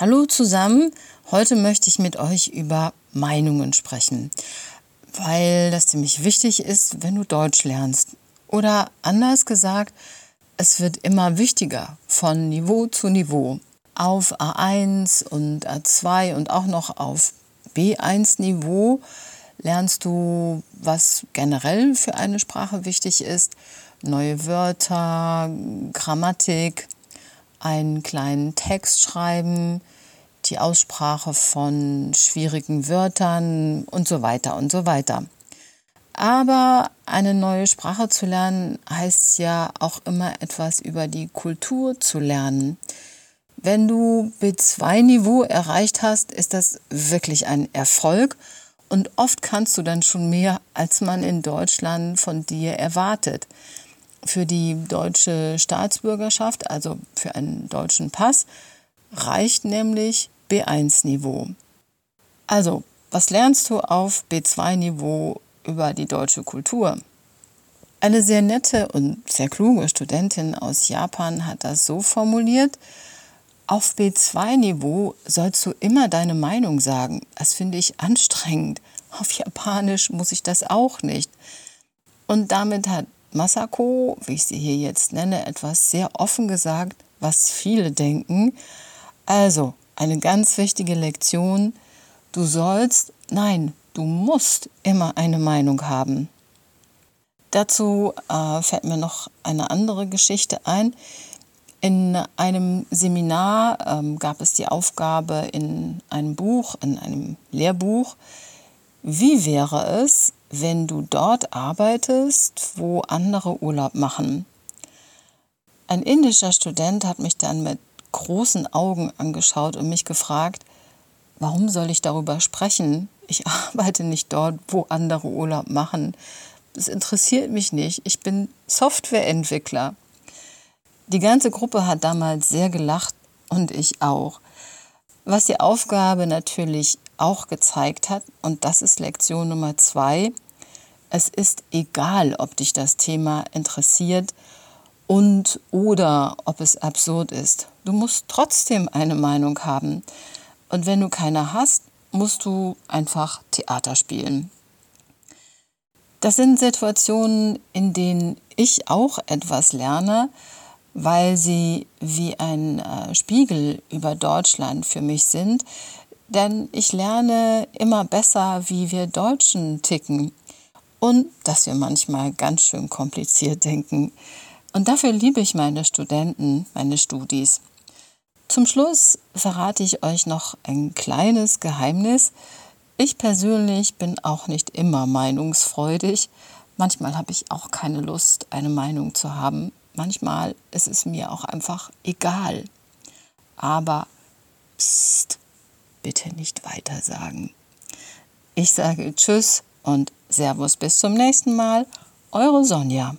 Hallo zusammen, heute möchte ich mit euch über Meinungen sprechen, weil das ziemlich wichtig ist, wenn du Deutsch lernst. Oder anders gesagt, es wird immer wichtiger von Niveau zu Niveau. Auf A1 und A2 und auch noch auf B1 Niveau lernst du, was generell für eine Sprache wichtig ist. Neue Wörter, Grammatik, einen kleinen Text schreiben, die Aussprache von schwierigen Wörtern und so weiter und so weiter. Aber eine neue Sprache zu lernen heißt ja auch immer etwas über die Kultur zu lernen. Wenn du B2-Niveau erreicht hast, ist das wirklich ein Erfolg und oft kannst du dann schon mehr, als man in Deutschland von dir erwartet für die deutsche Staatsbürgerschaft, also für einen deutschen Pass, reicht nämlich B1-Niveau. Also, was lernst du auf B2-Niveau über die deutsche Kultur? Eine sehr nette und sehr kluge Studentin aus Japan hat das so formuliert, auf B2-Niveau sollst du immer deine Meinung sagen. Das finde ich anstrengend. Auf Japanisch muss ich das auch nicht. Und damit hat Masako, wie ich sie hier jetzt nenne, etwas sehr offen gesagt, was viele denken. Also, eine ganz wichtige Lektion. Du sollst, nein, du musst immer eine Meinung haben. Dazu äh, fällt mir noch eine andere Geschichte ein. In einem Seminar ähm, gab es die Aufgabe in einem Buch, in einem Lehrbuch, wie wäre es, wenn du dort arbeitest, wo andere Urlaub machen? Ein indischer Student hat mich dann mit großen Augen angeschaut und mich gefragt, warum soll ich darüber sprechen? Ich arbeite nicht dort, wo andere Urlaub machen. Das interessiert mich nicht. Ich bin Softwareentwickler. Die ganze Gruppe hat damals sehr gelacht und ich auch. Was die Aufgabe natürlich auch gezeigt hat, und das ist Lektion Nummer zwei, es ist egal, ob dich das Thema interessiert und oder ob es absurd ist. Du musst trotzdem eine Meinung haben. Und wenn du keine hast, musst du einfach Theater spielen. Das sind Situationen, in denen ich auch etwas lerne, weil sie wie ein äh, Spiegel über Deutschland für mich sind. Denn ich lerne immer besser, wie wir Deutschen ticken und dass wir manchmal ganz schön kompliziert denken. Und dafür liebe ich meine Studenten, meine Studis. Zum Schluss verrate ich euch noch ein kleines Geheimnis. Ich persönlich bin auch nicht immer meinungsfreudig. Manchmal habe ich auch keine Lust, eine Meinung zu haben. Manchmal ist es mir auch einfach egal. Aber pst, bitte nicht weiter sagen. Ich sage Tschüss und Servus bis zum nächsten Mal. Eure Sonja.